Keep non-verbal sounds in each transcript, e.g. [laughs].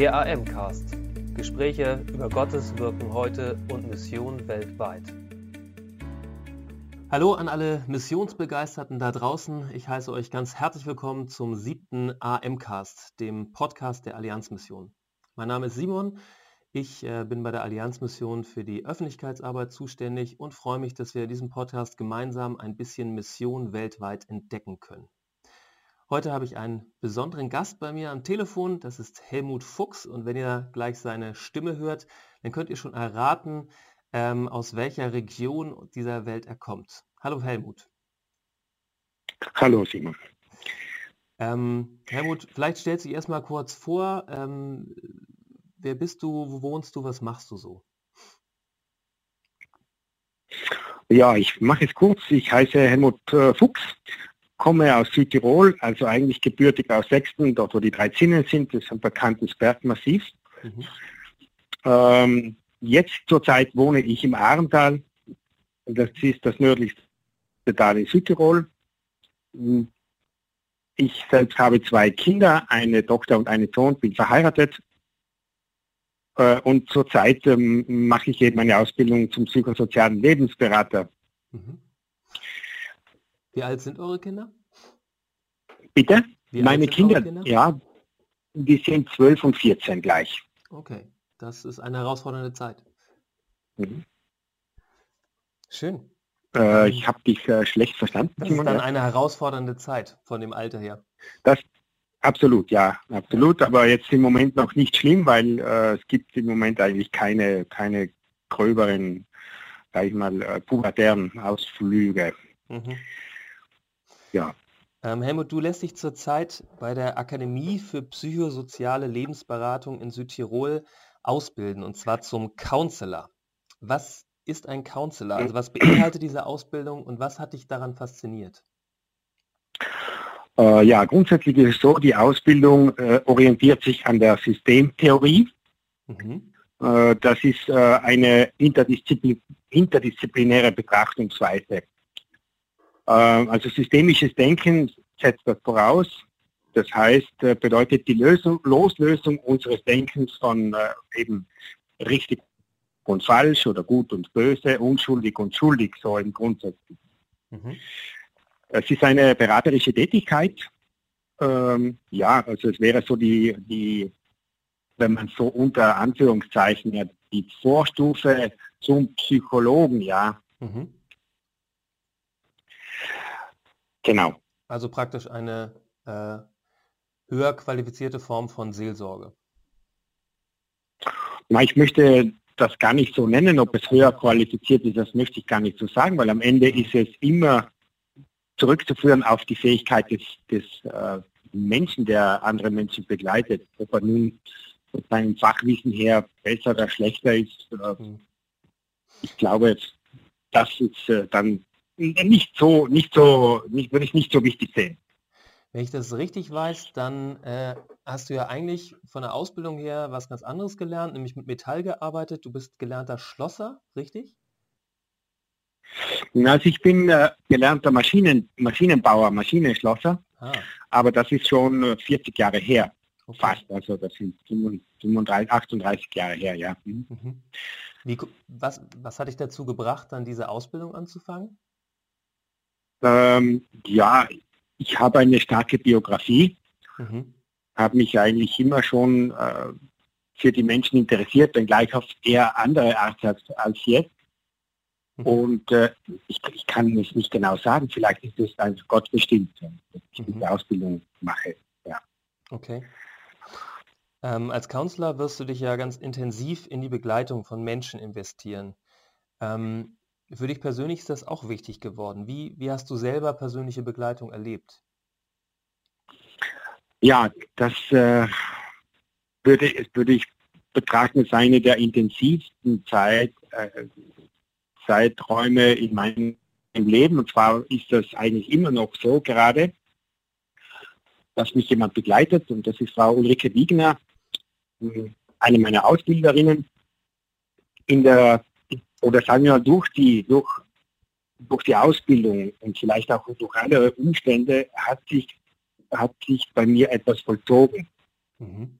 Der AM-Cast. Gespräche über Gottes Wirken heute und Mission weltweit. Hallo an alle Missionsbegeisterten da draußen. Ich heiße euch ganz herzlich willkommen zum siebten AM-Cast, dem Podcast der Allianzmission. Mein Name ist Simon. Ich äh, bin bei der Allianzmission für die Öffentlichkeitsarbeit zuständig und freue mich, dass wir in diesem Podcast gemeinsam ein bisschen Mission weltweit entdecken können. Heute habe ich einen besonderen Gast bei mir am Telefon. Das ist Helmut Fuchs. Und wenn ihr gleich seine Stimme hört, dann könnt ihr schon erraten, ähm, aus welcher Region dieser Welt er kommt. Hallo Helmut. Hallo Simon. Ähm, Helmut, vielleicht stellst du dich erstmal kurz vor. Ähm, wer bist du, wo wohnst du, was machst du so? Ja, ich mache es kurz. Ich heiße Helmut äh, Fuchs, komme aus Südtirol, also eigentlich gebürtig aus Sechsten, dort wo die drei Zinnen sind, das ist ein bekanntes Bergmassiv. Mhm. Ähm, jetzt zurzeit wohne ich im Ahrental, das ist das nördlichste Tal in Südtirol. Ich selbst habe zwei Kinder, eine Tochter und einen Sohn, bin verheiratet. Äh, und zurzeit ähm, mache ich eben eine Ausbildung zum psychosozialen Lebensberater. Mhm. Wie alt sind eure Kinder? Bitte? Wie Meine Kinder, Kinder, ja, die sind 12 und 14 gleich. Okay, das ist eine herausfordernde Zeit. Mhm. Schön. Äh, ich habe dich äh, schlecht verstanden. Das ist dann eine herausfordernde Zeit von dem Alter her. Das absolut, ja, absolut. Aber jetzt im Moment noch nicht schlimm, weil äh, es gibt im Moment eigentlich keine, keine gröberen, sag ich mal, äh, pubertären Ausflüge. Mhm. Ja. Ähm, Helmut, du lässt dich zurzeit bei der Akademie für psychosoziale Lebensberatung in Südtirol ausbilden, und zwar zum Counselor. Was ist ein Counselor? Also was beinhaltet diese Ausbildung und was hat dich daran fasziniert? Äh, ja, grundsätzlich ist es so, die Ausbildung äh, orientiert sich an der Systemtheorie. Mhm. Äh, das ist äh, eine Interdisziplin interdisziplinäre Betrachtungsweise. Ähm, also systemisches Denken setzt das voraus. Das heißt, äh, bedeutet die Lösung, Loslösung unseres Denkens von äh, eben richtig und falsch oder gut und böse, unschuldig und schuldig, so im Grundsatz. Mhm. Es ist eine beraterische Tätigkeit. Ähm, ja, also es wäre so die, die, wenn man so unter Anführungszeichen die Vorstufe zum Psychologen, ja. Mhm. Genau. Also praktisch eine äh, höher qualifizierte Form von Seelsorge. Na, ich möchte das gar nicht so nennen, ob es höher qualifiziert ist, das möchte ich gar nicht so sagen, weil am Ende ist es immer zurückzuführen auf die Fähigkeit des, des äh, Menschen, der andere Menschen begleitet. Ob er nun von seinem Fachwissen her besser oder schlechter ist. Äh, mhm. ich glaube, das ist äh, dann nicht so, nicht so, nicht, würde ich nicht so wichtig sehen. Wenn ich das richtig weiß, dann äh, hast du ja eigentlich von der Ausbildung her was ganz anderes gelernt, nämlich mit Metall gearbeitet. Du bist gelernter Schlosser, richtig? Also ich bin äh, gelernter Maschinen, Maschinenbauer, Maschinenschlosser, ah. aber das ist schon 40 äh, Jahre her, okay. fast. Also das sind 35, 38 Jahre her, ja. Mhm. mhm. Wie, was, was hat dich dazu gebracht, dann diese Ausbildung anzufangen? Ähm, ja, ich habe eine starke Biografie, mhm. habe mich eigentlich immer schon äh, für die Menschen interessiert, wenngleich auf eher andere Art als, als jetzt. Mhm. Und äh, ich, ich, kann es nicht genau sagen, vielleicht ist es also Gott bestimmt, dass ich mhm. diese Ausbildung mache. Ja. Okay. Ähm, als Counselor wirst du dich ja ganz intensiv in die Begleitung von Menschen investieren. Ähm, für dich persönlich ist das auch wichtig geworden. Wie, wie hast du selber persönliche Begleitung erlebt? Ja, das äh, würde, würde ich betrachten als eine der intensivsten Zeit, äh, Zeiträume in meinem Leben. Und zwar ist das eigentlich immer noch so gerade, dass mich jemand begleitet und das ist Frau Ulrike Wiegner, eine meiner Ausbilderinnen in der, oder sagen wir mal durch die, durch, durch die Ausbildung und vielleicht auch durch andere Umstände hat sich, hat sich bei mir etwas vollzogen. Mhm.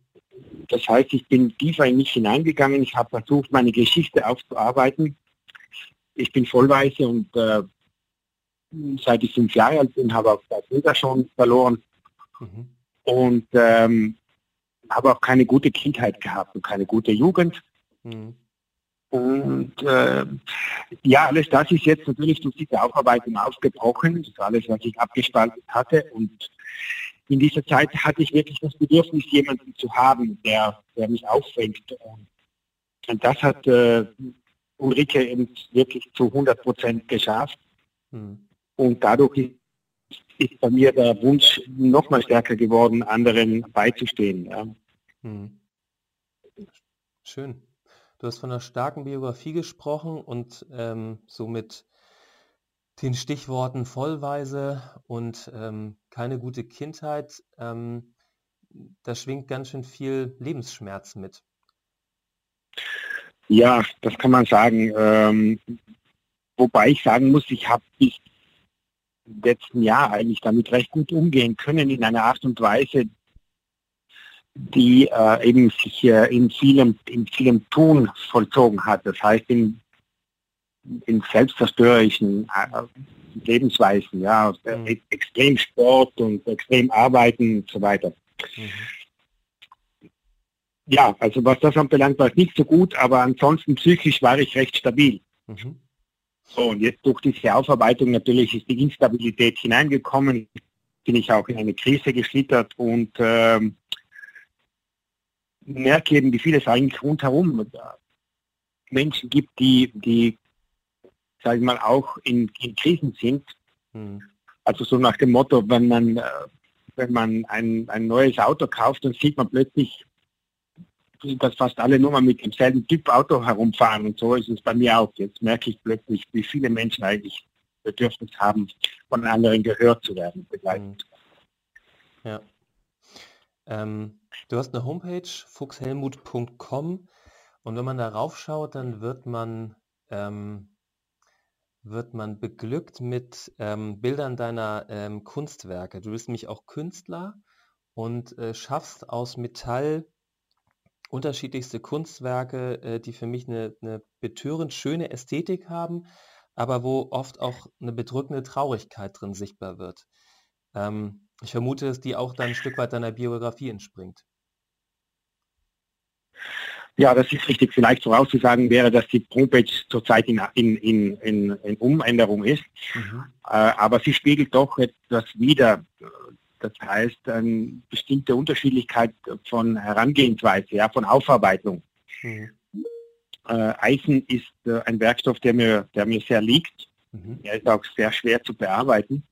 das heißt, ich bin tiefer in mich hineingegangen. Ich habe versucht, meine Geschichte aufzuarbeiten. Ich bin Vollweise und äh, seit ich fünf Jahre alt bin, habe auch zwei Brüder schon verloren. Mhm. Und ähm, habe auch keine gute Kindheit gehabt und keine gute Jugend. Mhm. Und äh, ja, alles das ist jetzt natürlich durch diese Aufarbeitung aufgebrochen. Das ist alles, was ich abgespalten hatte. Und in dieser Zeit hatte ich wirklich das Bedürfnis, jemanden zu haben, der, der mich auffängt. Und, und das hat äh, Ulrike eben wirklich zu 100 Prozent geschafft. Mhm. Und dadurch ist, ist, bei mir der Wunsch noch mal stärker geworden, anderen beizustehen. Ja. Mhm. Schön. Du hast von einer starken Biografie gesprochen und ähm, somit den Stichworten Vollweise und ähm, keine gute Kindheit. Ähm, da schwingt ganz schön viel Lebensschmerz mit. Ja, das kann man sagen. Ähm, wobei ich sagen muss, ich habe bis letzten Jahr eigentlich damit recht gut umgehen können in einer Art und Weise, die äh, eben sich äh, in, vielem, in vielem Tun vollzogen hat. Das heißt in, in selbstzerstörerischen äh, Lebensweisen, ja, mhm. Extrem Sport und extrem Arbeiten und so weiter. Mhm. Ja, also was das anbelangt, war es nicht so gut, aber ansonsten psychisch war ich recht stabil. Mhm. So, und jetzt durch diese Aufarbeitung natürlich ist die Instabilität hineingekommen, bin ich auch in eine Krise geschlittert und ähm, merke eben, wie viel es eigentlich rundherum Menschen gibt, die, die sage ich mal, auch in, in Krisen sind. Hm. Also so nach dem Motto, wenn man, äh, wenn man ein, ein neues Auto kauft, dann sieht man plötzlich, dass fast alle nur mal mit demselben Typ Auto herumfahren. Und so ist es bei mir auch. Jetzt merke ich plötzlich, wie viele Menschen eigentlich Bedürfnis haben, von anderen gehört zu werden, begleitet. Hm. Ja. Ähm, Du hast eine Homepage, fuchshelmut.com und wenn man darauf schaut, dann wird man, ähm, wird man beglückt mit ähm, Bildern deiner ähm, Kunstwerke. Du bist nämlich auch Künstler und äh, schaffst aus Metall unterschiedlichste Kunstwerke, äh, die für mich eine, eine betörend schöne Ästhetik haben, aber wo oft auch eine bedrückende Traurigkeit drin sichtbar wird. Ähm, ich vermute, dass die auch dann ein Stück weit deiner Biografie entspringt. Ja, das ist richtig. Vielleicht vorauszusagen wäre, dass die Homepage zurzeit in, in, in, in, Umänderung ist. Mhm. Äh, aber sie spiegelt doch etwas wider. Das heißt, eine bestimmte Unterschiedlichkeit von Herangehensweise, ja, von Aufarbeitung. Mhm. Äh, Eisen ist äh, ein Werkstoff, der mir, der mir sehr liegt. Mhm. Er ist auch sehr schwer zu bearbeiten.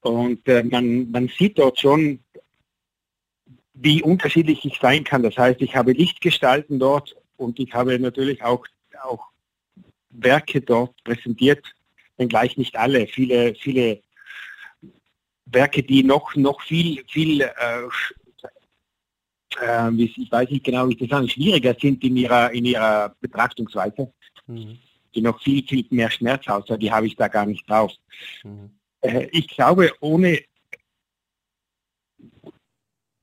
Und äh, man, man sieht dort schon wie unterschiedlich ich sein kann. Das heißt, ich habe Lichtgestalten dort und ich habe natürlich auch, auch Werke dort präsentiert, wenngleich nicht alle. Viele, viele Werke, die noch, noch viel, viel, äh, äh, ich weiß nicht genau, wie ich das sagen, schwieriger sind in ihrer, in ihrer Betrachtungsweise, mhm. die noch viel, viel mehr Schmerz außer die habe ich da gar nicht drauf. Mhm. Äh, ich glaube, ohne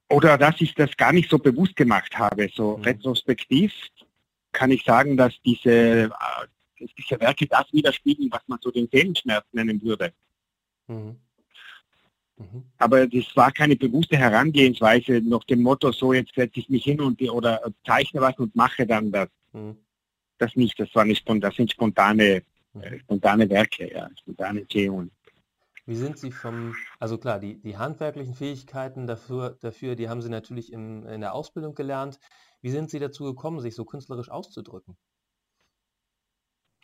oder dass ich das gar nicht so bewusst gemacht habe. So mhm. retrospektiv kann ich sagen, dass diese, äh, diese Werke das widerspiegeln, was man so den Seelenschmerz nennen würde. Mhm. Mhm. Aber das war keine bewusste Herangehensweise nach dem Motto, so jetzt setze ich mich hin und die, oder zeichne was und mache dann das. Mhm. Das nicht, das, war nicht, das sind spontane, mhm. äh, spontane Werke, ja, spontane Themen. Wie sind Sie vom, also klar, die, die handwerklichen Fähigkeiten dafür, dafür, die haben Sie natürlich im, in der Ausbildung gelernt. Wie sind Sie dazu gekommen, sich so künstlerisch auszudrücken?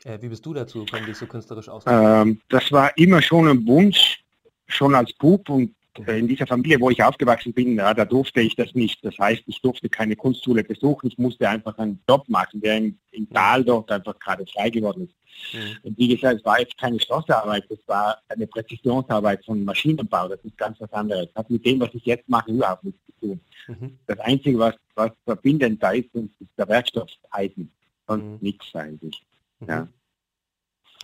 Äh, wie bist du dazu gekommen, dich so künstlerisch auszudrücken? Ähm, das war immer schon ein Wunsch, schon als Bub und in dieser Familie, wo ich aufgewachsen bin, ja, da durfte ich das nicht. Das heißt, ich durfte keine Kunstschule besuchen, ich musste einfach einen Job machen, der im, im Tal dort einfach gerade frei geworden ist. Mhm. Und wie gesagt, es war jetzt keine Schlossarbeit, es war eine Präzisionsarbeit von Maschinenbau, das ist ganz was anderes. Das hat mit dem, was ich jetzt mache, überhaupt nichts zu tun. Mhm. Das Einzige, was, was verbindend da ist, ist der Werkstoff Eisen. Und mhm. nichts eigentlich. Mhm. Ja.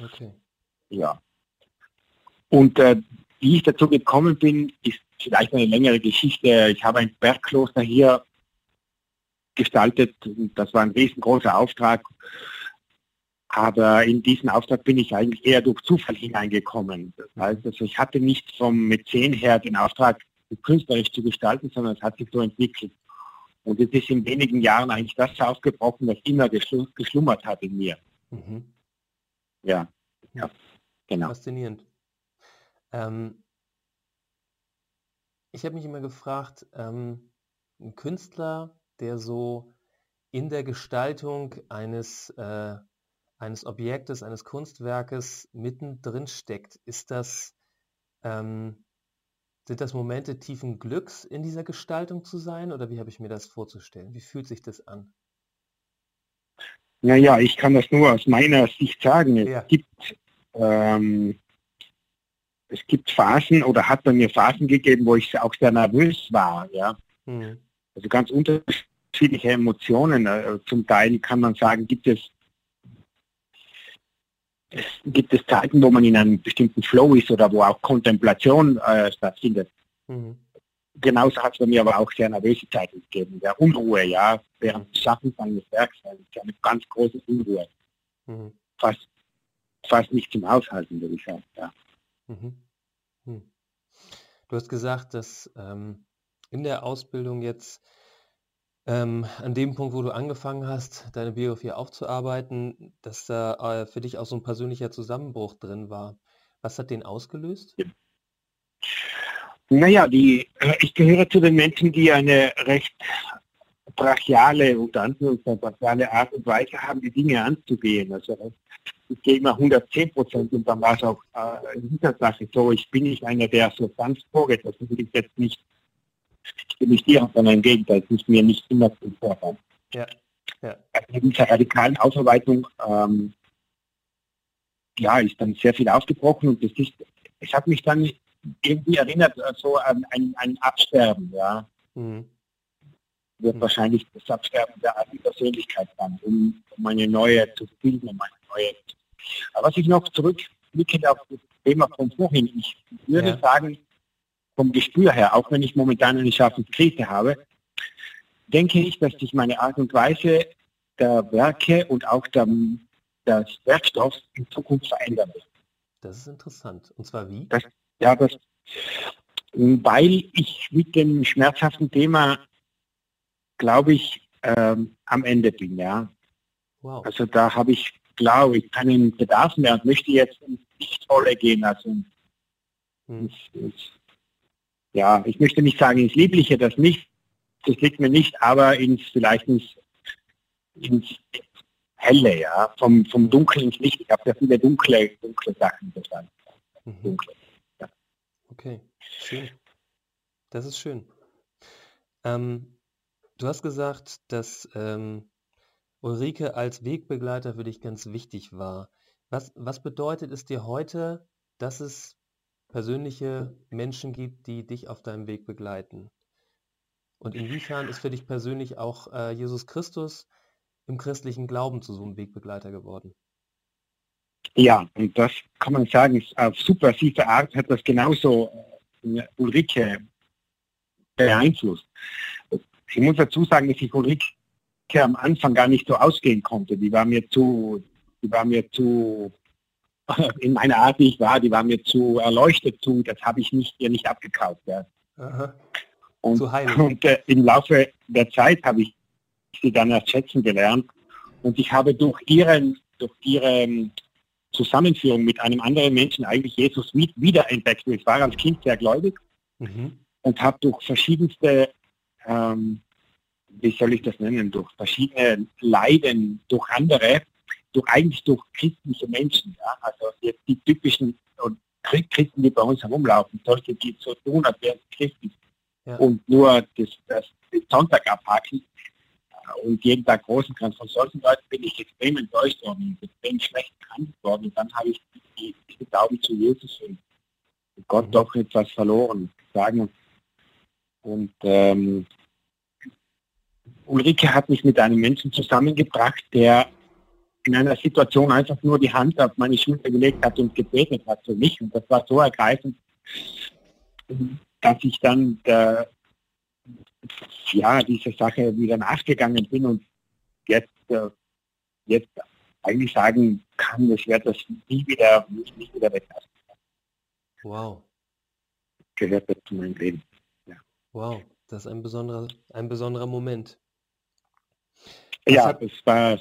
Okay. Ja. Und äh, wie ich dazu gekommen bin, ist vielleicht eine längere Geschichte. Ich habe ein Bergkloster hier gestaltet. Das war ein riesengroßer Auftrag. Aber in diesen Auftrag bin ich eigentlich eher durch Zufall hineingekommen. Das heißt, also ich hatte nicht vom Mäzen her den Auftrag, künstlerisch zu gestalten, sondern es hat sich so entwickelt. Und es ist in wenigen Jahren eigentlich das aufgebrochen, was immer geschlummert hat in mir. Mhm. Ja, ja, genau. Faszinierend. Ähm, ich habe mich immer gefragt, ähm, ein Künstler, der so in der Gestaltung eines, äh, eines Objektes, eines Kunstwerkes mittendrin steckt, ist das, ähm, sind das Momente tiefen Glücks in dieser Gestaltung zu sein oder wie habe ich mir das vorzustellen? Wie fühlt sich das an? Naja, ich kann das nur aus meiner Sicht sagen. Es ja. gibt ähm, es gibt Phasen oder hat bei mir Phasen gegeben, wo ich auch sehr nervös war, ja. Mhm. Also ganz unterschiedliche Emotionen. Äh, zum Teil kann man sagen, gibt es, es gibt es Zeiten, wo man in einem bestimmten Flow ist oder wo auch Kontemplation äh, stattfindet. Mhm. Genauso hat es bei mir aber auch sehr nervöse Zeiten gegeben, der Unruhe, ja, während des Schaffens eines Werks, eine ganz große Unruhe. Mhm. Fast, fast nicht zum Aushalten, würde ich sagen, ja. Mhm. Hm. Du hast gesagt, dass ähm, in der Ausbildung jetzt ähm, an dem Punkt, wo du angefangen hast, deine Biografie aufzuarbeiten, dass da äh, für dich auch so ein persönlicher Zusammenbruch drin war. Was hat den ausgelöst? Naja, die, äh, ich gehöre zu den Menschen, die eine recht brachiale, unter Anführungszeichen brachiale Art und Weise haben, die Dinge anzugehen. Also ich gehe immer 110 Prozent und dann war es auch äh, in dieser Sache so, ich bin nicht einer, der so ganz vorgeht, das will ich jetzt nicht, ich bin nicht dir, sondern im Gegenteil, es ist mir nicht immer zum Vorfall. Ja. Ja. Also in dieser radikalen Aufarbeitung ähm, ja, ist dann sehr viel aufgebrochen und das ist, ich habe mich dann irgendwie erinnert äh, so an ein, Absterben, ja. Mhm wird mhm. wahrscheinlich das Absterben der alten Persönlichkeit sein, um, um eine neue zu finden, um eine neue. Aber was ich noch zurückblicke auf das Thema von vorhin, ich würde ja. sagen, vom Gespür her, auch wenn ich momentan eine Schaffenskrise habe, denke ich, dass sich meine Art und Weise der Werke und auch der, des Werkstoffs in Zukunft verändern wird. Das ist interessant. Und zwar wie? Das, ja, das, weil ich mit dem schmerzhaften Thema glaube ich, ähm, am Ende bin, ja. Wow. Also da habe ich, glaube ich, keinen Bedarf mehr und möchte jetzt ins Nichtrolle gehen. Also hm. ins, ins, ja, ich möchte nicht sagen ins Liebliche, das nicht, das liegt mir nicht, aber ins vielleicht ins, ins Helle, ja, vom, vom Dunkel ins Licht. Ich habe ja viele dunkle, dunkle Sachen verstanden. Mhm. Dunkle, ja. Okay, schön. Das ist schön. Ähm, Du hast gesagt, dass ähm, Ulrike als Wegbegleiter für dich ganz wichtig war. Was, was bedeutet es dir heute, dass es persönliche Menschen gibt, die dich auf deinem Weg begleiten? Und inwiefern ist für dich persönlich auch äh, Jesus Christus im christlichen Glauben zu so einem Wegbegleiter geworden? Ja, und das kann man sagen, auf subversive Art hat das genauso äh, Ulrike beeinflusst. Ich muss dazu sagen, dass ich Ulrike am Anfang gar nicht so ausgehen konnte. Die war mir zu, die war mir zu, [laughs] in meiner Art, wie ich war, die war mir zu erleuchtet zu, das habe ich nicht, ihr nicht abgekauft. Ja. Und, [laughs] und äh, im Laufe der Zeit habe ich sie dann erst schätzen gelernt. Und ich habe durch ihren, durch ihre Zusammenführung mit einem anderen Menschen eigentlich Jesus wiederentdeckt. Ich war als Kind sehr gläubig mhm. und habe durch verschiedenste ähm, wie soll ich das nennen, durch verschiedene Leiden, durch andere, durch eigentlich durch christliche Menschen. Ja? Also jetzt die typischen Christen, die bei uns herumlaufen, solche, die so tun, als wären sie Christen ja. und nur das, das, Sonntag abhaken und jeden Tag großen kann. Von solchen Leuten bin ich extrem enttäuscht worden, extrem schlecht behandelt worden. Und dann habe ich die, die Glauben zu Jesus und Gott mhm. doch etwas verloren sagen. Und ähm, Ulrike hat mich mit einem Menschen zusammengebracht, der in einer Situation einfach nur die Hand auf meine Schulter gelegt hat und gebetet hat für mich. Und das war so ergreifend, dass ich dann der, ja, diese Sache wieder nachgegangen bin und jetzt, äh, jetzt eigentlich sagen kann, ich werde das nie wieder, nie wieder weglassen. Wow. Gehört das zu meinem Leben. Ja. Wow, das ist ein besonderer, ein besonderer Moment. Was ja, es war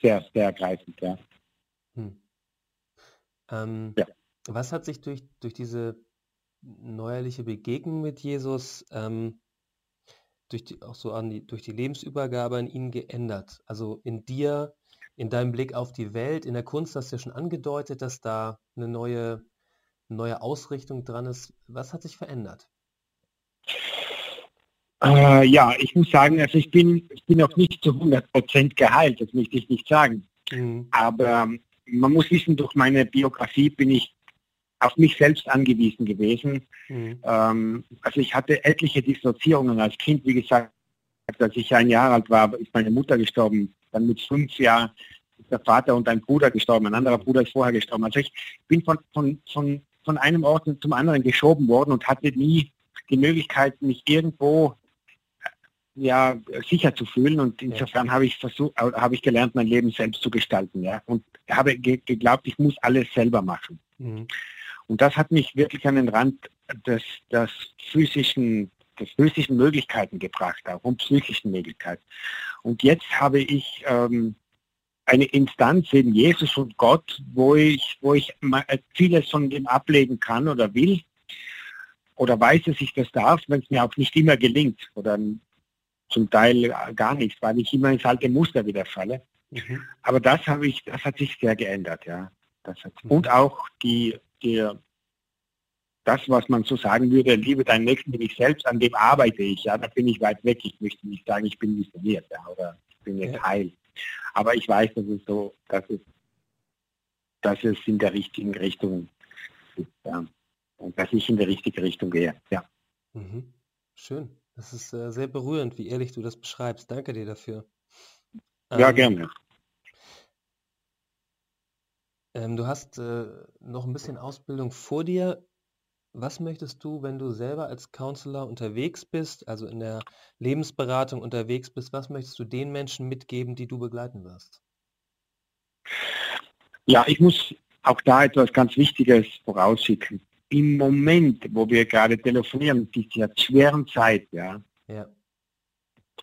sehr, sehr ergreifend, ja. Hm. Ähm, ja. Was hat sich durch, durch diese neuerliche Begegnung mit Jesus ähm, durch die, auch so an die, durch die Lebensübergabe an ihn geändert? Also in dir, in deinem Blick auf die Welt, in der Kunst hast du ja schon angedeutet, dass da eine neue, neue Ausrichtung dran ist. Was hat sich verändert? Äh, ja, ich muss sagen, also ich bin, ich bin noch nicht zu 100 Prozent geheilt, das möchte ich nicht sagen. Mhm. Aber ähm, man muss wissen, durch meine Biografie bin ich auf mich selbst angewiesen gewesen. Mhm. Ähm, also ich hatte etliche Dislozierungen als Kind, wie gesagt, als ich ein Jahr alt war, ist meine Mutter gestorben. Dann mit fünf Jahren ist der Vater und ein Bruder gestorben. Ein anderer Bruder ist vorher gestorben. Also ich bin von, von, von, von einem Ort zum anderen geschoben worden und hatte nie die Möglichkeit, mich irgendwo ja, sicher zu fühlen. Und insofern habe ich versucht, habe ich gelernt, mein Leben selbst zu gestalten. Ja, und habe geglaubt, ich muss alles selber machen. Mhm. Und das hat mich wirklich an den Rand des, des physischen, des physischen Möglichkeiten gebracht, auch und psychischen Möglichkeiten. Und jetzt habe ich ähm, eine Instanz in Jesus und Gott, wo ich, wo ich vieles von dem ablegen kann oder will oder weiß, dass ich das darf, wenn es mir auch nicht immer gelingt oder zum Teil gar nicht, weil ich immer ins alte Muster wieder falle. Mhm. Aber das habe ich, das hat sich sehr geändert, ja. Mhm. Und auch die, die, das, was man so sagen würde, liebe deinen Nächsten wie ich selbst, an dem arbeite ich, ja, da bin ich weit weg. Ich möchte nicht sagen, ich bin missioniert, ja, oder ich bin jetzt ja. heil. Aber ich weiß, dass es so, dass es, dass es in der richtigen Richtung ist, ja. Und dass ich in die richtige Richtung gehe, ja. Mhm. Schön. Das ist äh, sehr berührend, wie ehrlich du das beschreibst. Danke dir dafür. Ja, ähm, gerne. Ähm, du hast äh, noch ein bisschen Ausbildung vor dir. Was möchtest du, wenn du selber als Counselor unterwegs bist, also in der Lebensberatung unterwegs bist, was möchtest du den Menschen mitgeben, die du begleiten wirst? Ja, ich muss auch da etwas ganz Wichtiges vorausschicken im Moment, wo wir gerade telefonieren, dieser schweren Zeit, ja, ja.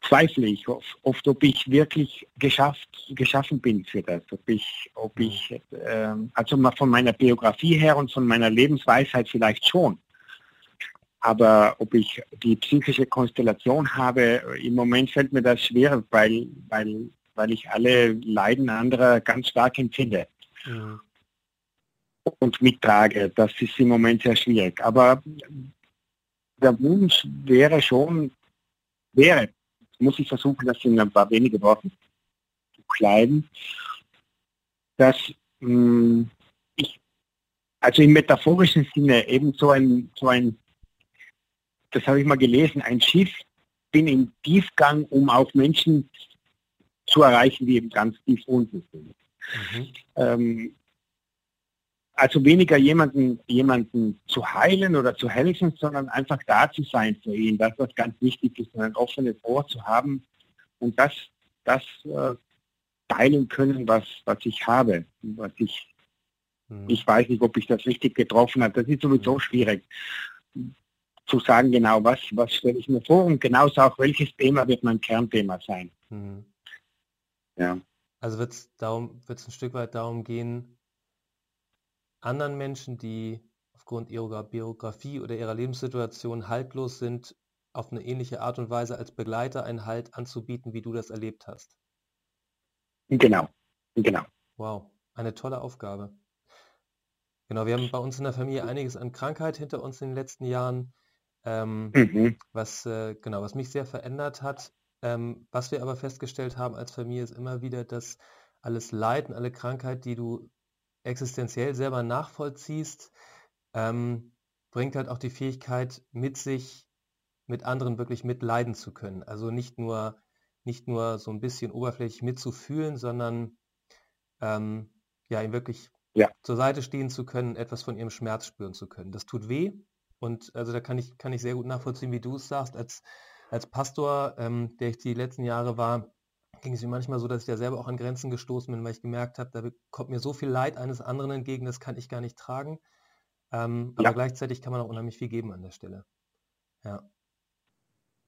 zweifle ich oft, oft, ob ich wirklich geschafft, geschaffen bin für das, ob ich, ob ich, äh, also mal von meiner Biografie her und von meiner Lebensweisheit vielleicht schon. Aber ob ich die psychische Konstellation habe, im Moment fällt mir das schwer, weil, weil, weil ich alle Leiden anderer ganz stark empfinde. Mhm und mittrage. Das ist im Moment sehr schwierig. Aber der Wunsch wäre schon, wäre, muss ich versuchen, das in ein paar wenige Worte zu kleiden, dass mh, hm, ich, also im metaphorischen Sinne eben so ein, so ein, das habe ich mal gelesen, ein Schiff bin im Tiefgang, um auch Menschen zu erreichen, die eben ganz tief unten sind. Mhm. Ähm, also weniger jemanden, jemanden zu heilen oder zu helfen, sondern einfach da zu sein für ihn. Das, was ganz wichtig ist, ein offenes Ohr zu haben und das, das äh, teilen können, was, was ich habe, was ich, mhm. ich weiß nicht, ob ich das richtig getroffen habe. Das ist sowieso schwierig zu sagen, genau was, was stelle ich mir vor und genauso auch, welches Thema wird mein Kernthema sein. Mhm. Ja. Also wird es darum, wird es ein Stück weit darum gehen, anderen Menschen, die aufgrund ihrer Biografie oder ihrer Lebenssituation haltlos sind, auf eine ähnliche Art und Weise als Begleiter einen Halt anzubieten, wie du das erlebt hast. Genau, genau. Wow, eine tolle Aufgabe. Genau, wir haben bei uns in der Familie einiges an Krankheit hinter uns in den letzten Jahren, ähm, mhm. was, äh, genau, was mich sehr verändert hat. Ähm, was wir aber festgestellt haben als Familie ist immer wieder, dass alles Leiden, alle Krankheit, die du existenziell selber nachvollziehst, ähm, bringt halt auch die Fähigkeit mit sich, mit anderen wirklich mitleiden zu können. Also nicht nur, nicht nur so ein bisschen oberflächlich mitzufühlen, sondern ähm, ja, ihm wirklich ja. zur Seite stehen zu können, etwas von ihrem Schmerz spüren zu können. Das tut weh und also da kann ich, kann ich sehr gut nachvollziehen, wie du es sagst, als, Als Pastor, ähm, der ich die letzten Jahre war, ging es mir manchmal so, dass ich ja selber auch an Grenzen gestoßen bin, weil ich gemerkt habe, da kommt mir so viel Leid eines anderen entgegen, das kann ich gar nicht tragen. Ähm, ja. Aber gleichzeitig kann man auch unheimlich viel geben an der Stelle. Ja.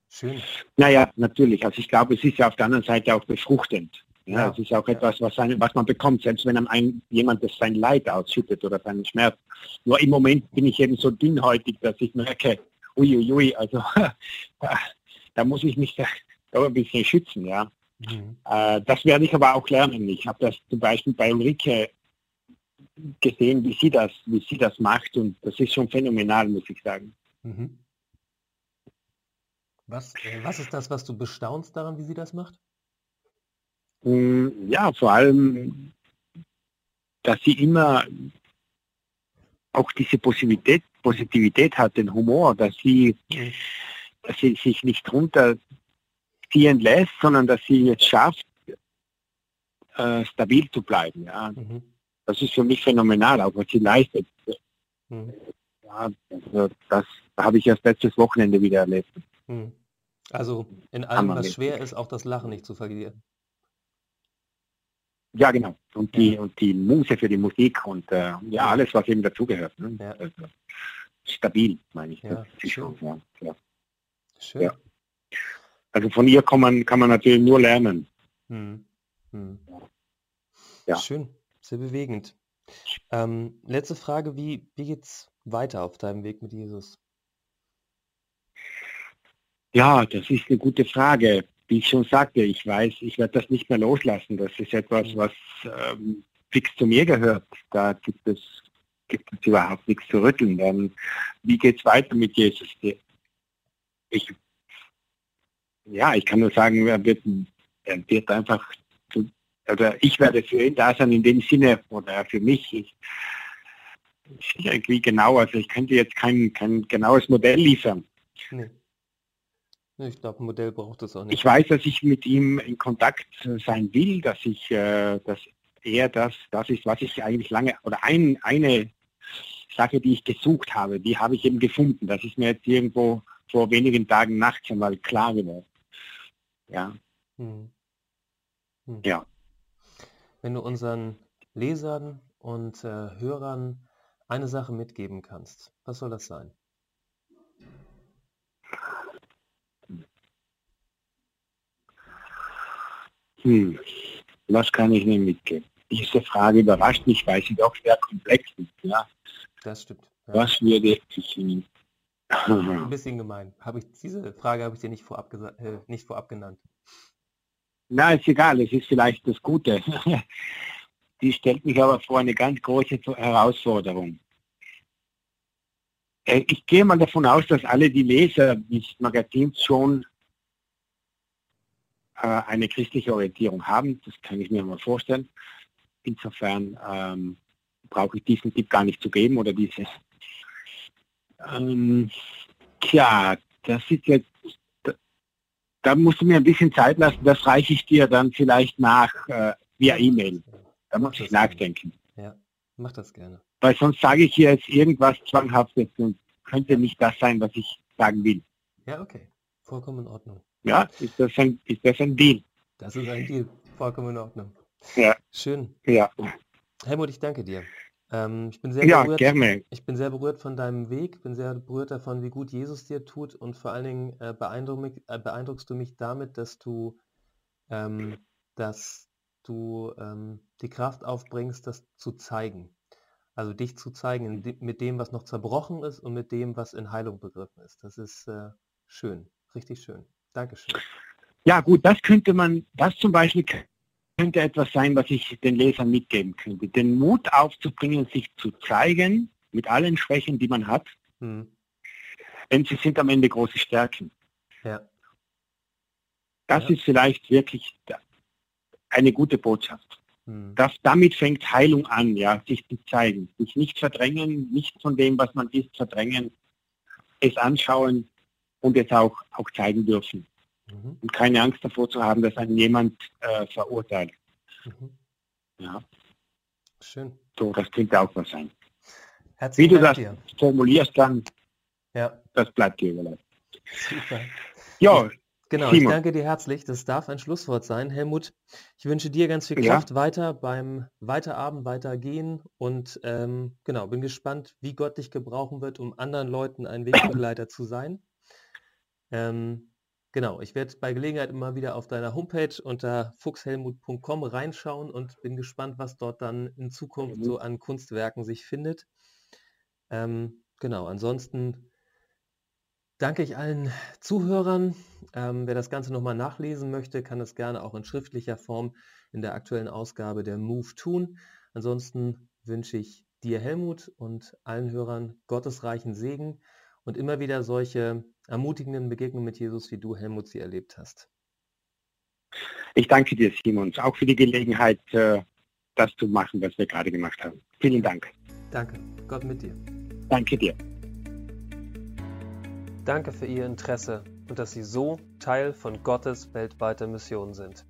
Schön. Naja, natürlich. Also ich glaube, es ist ja auf der anderen Seite auch befruchtend. Ja, ja. es ist auch etwas, was, ein, was man bekommt, selbst wenn einem ein, jemand das sein Leid ausschüttet oder seinen Schmerz. Nur im Moment bin ich eben so dünnhäutig, dass ich merke, uiuiui, also [laughs] da, da muss ich mich da, da ein bisschen schützen, ja. Mhm. Äh, das werde ich aber auch lernen. Ich habe das zum Beispiel bei Ulrike gesehen, wie sie das, wie sie das macht und das ist schon phänomenal, muss ich sagen. Mhm. Was, äh, was ist das, was du bestaunst daran, wie sie das macht? Mm, ja, vor allem, dass sie immer auch diese Positivität, Positivität hat, den Humor, dass sie, dass sie sich nicht runter ziehen lässt, sondern dass sie es schafft, äh, stabil zu bleiben. Ja. Mhm. Das ist für mich phänomenal, auch was sie leistet. Mhm. Ja, also das habe ich erst letztes Wochenende wieder erlebt. Mhm. Also in allem, was schwer ist, auch das Lachen nicht zu verlieren. Ja, genau. Und die, ja. und die Muse für die Musik und äh, ja, alles, was eben dazugehört. Ne? Ja. Also, stabil, meine ich. Ja, schön. Ja, ja. Schön. Also von ihr kann man, kann man natürlich nur lernen. Hm. Hm. Ja. Schön, sehr bewegend. Ähm, letzte Frage, wie, wie geht's weiter auf deinem Weg mit Jesus? Ja, das ist eine gute Frage. Wie ich schon sagte, ich weiß, ich werde das nicht mehr loslassen. Das ist etwas, hm. was ähm, fix zu mir gehört. Da gibt es, gibt es überhaupt nichts zu rütteln. Dann, wie es weiter mit Jesus? Ich ja, ich kann nur sagen, er wird, er wird einfach, oder ich werde für ihn da sein in dem Sinne, oder für mich. Ich, irgendwie genau, also ich könnte jetzt kein, kein genaues Modell liefern. Nee. Ich glaube, ein Modell braucht es auch nicht. Ich weiß, dass ich mit ihm in Kontakt sein will, dass ich, äh, dass er das, das ist, was ich eigentlich lange, oder ein, eine Sache, die ich gesucht habe, die habe ich eben gefunden. Das ist mir jetzt irgendwo vor wenigen Tagen nachts einmal klar geworden. Ja. Hm. Hm. Ja. Wenn du unseren Lesern und äh, Hörern eine Sache mitgeben kannst, was soll das sein? Hm. Was kann ich mir mitgeben? Diese Frage überrascht mich, weil sie doch sehr komplex ist. Ja? Das stimmt. Ja. Was würde ich Ihnen ein bisschen gemein. Habe ich, diese Frage habe ich dir nicht vorab, äh, nicht vorab genannt. Na, ist egal, es ist vielleicht das Gute. [laughs] Die stellt mich aber vor eine ganz große Herausforderung. Äh, ich gehe mal davon aus, dass alle die Leser des Magazins schon äh, eine christliche Orientierung haben. Das kann ich mir mal vorstellen. Insofern ähm, brauche ich diesen Tipp gar nicht zu geben oder dieses ähm, tja, das ist jetzt, da, da, musst du mir ein bisschen Zeit lassen, das reiche ich dir dann vielleicht nach äh, via E-Mail. Da muss ich nachdenken. Ja, mach das gerne. Weil sonst sage ich hier jetzt irgendwas Zwanghaftes und könnte nicht das sein, was ich sagen will. Ja, okay. Vollkommen in Ordnung. Ja, ist das ein, ist das ein Deal? Das ist ein Deal. Vollkommen in Ordnung. Ja. Schön. Ja. Helmut, ich danke dir. Ähm, ich, bin sehr ja, berührt, gerne. ich bin sehr berührt von deinem Weg, bin sehr berührt davon, wie gut Jesus dir tut und vor allen Dingen äh, beeindruck, äh, beeindruckst du mich damit, dass du, ähm, dass du ähm, die Kraft aufbringst, das zu zeigen. Also dich zu zeigen de mit dem, was noch zerbrochen ist und mit dem, was in Heilung begriffen ist. Das ist äh, schön, richtig schön. Dankeschön. Ja gut, das könnte man, das zum Beispiel könnte etwas sein, was ich den Lesern mitgeben könnte. Den Mut aufzubringen, sich zu zeigen mit allen Schwächen, die man hat. Hm. Denn sie sind am Ende große Stärken. Ja. Das ja. ist vielleicht wirklich eine gute Botschaft. Hm. Das, damit fängt Heilung an, ja, sich zu zeigen. Sich nicht verdrängen, nicht von dem, was man ist, verdrängen, es anschauen und es auch, auch zeigen dürfen. Mhm. Und keine Angst davor zu haben, dass einen jemand äh, verurteilt. Mhm. Ja. Schön. So, das könnte auch was sein. Herzlichen Wie du das dir. formulierst, dann, ja. das bleibt dir überlassen. Super. Ja, Genau, Simon. ich danke dir herzlich. Das darf ein Schlusswort sein. Helmut, ich wünsche dir ganz viel Kraft ja. weiter beim Weiterarbeiten, Weitergehen und ähm, genau, bin gespannt, wie Gott dich gebrauchen wird, um anderen Leuten ein Wegbegleiter zu sein. Ähm, genau, ich werde bei Gelegenheit immer wieder auf deiner Homepage unter fuchshelmut.com reinschauen und bin gespannt, was dort dann in Zukunft mhm. so an Kunstwerken sich findet. Ähm, genau, ansonsten danke ich allen Zuhörern. Ähm, wer das Ganze nochmal nachlesen möchte, kann es gerne auch in schriftlicher Form in der aktuellen Ausgabe der Move tun. Ansonsten wünsche ich dir, Helmut, und allen Hörern gottesreichen Segen und immer wieder solche ermutigenden Begegnungen mit Jesus, wie du, Helmut, sie erlebt hast. Ich danke dir, Simon, auch für die Gelegenheit, äh, das zu machen, was wir gerade gemacht haben. Vielen Dank. Danke. Gott mit dir. Danke dir. Danke für Ihr Interesse und dass Sie so Teil von Gottes weltweiter Mission sind.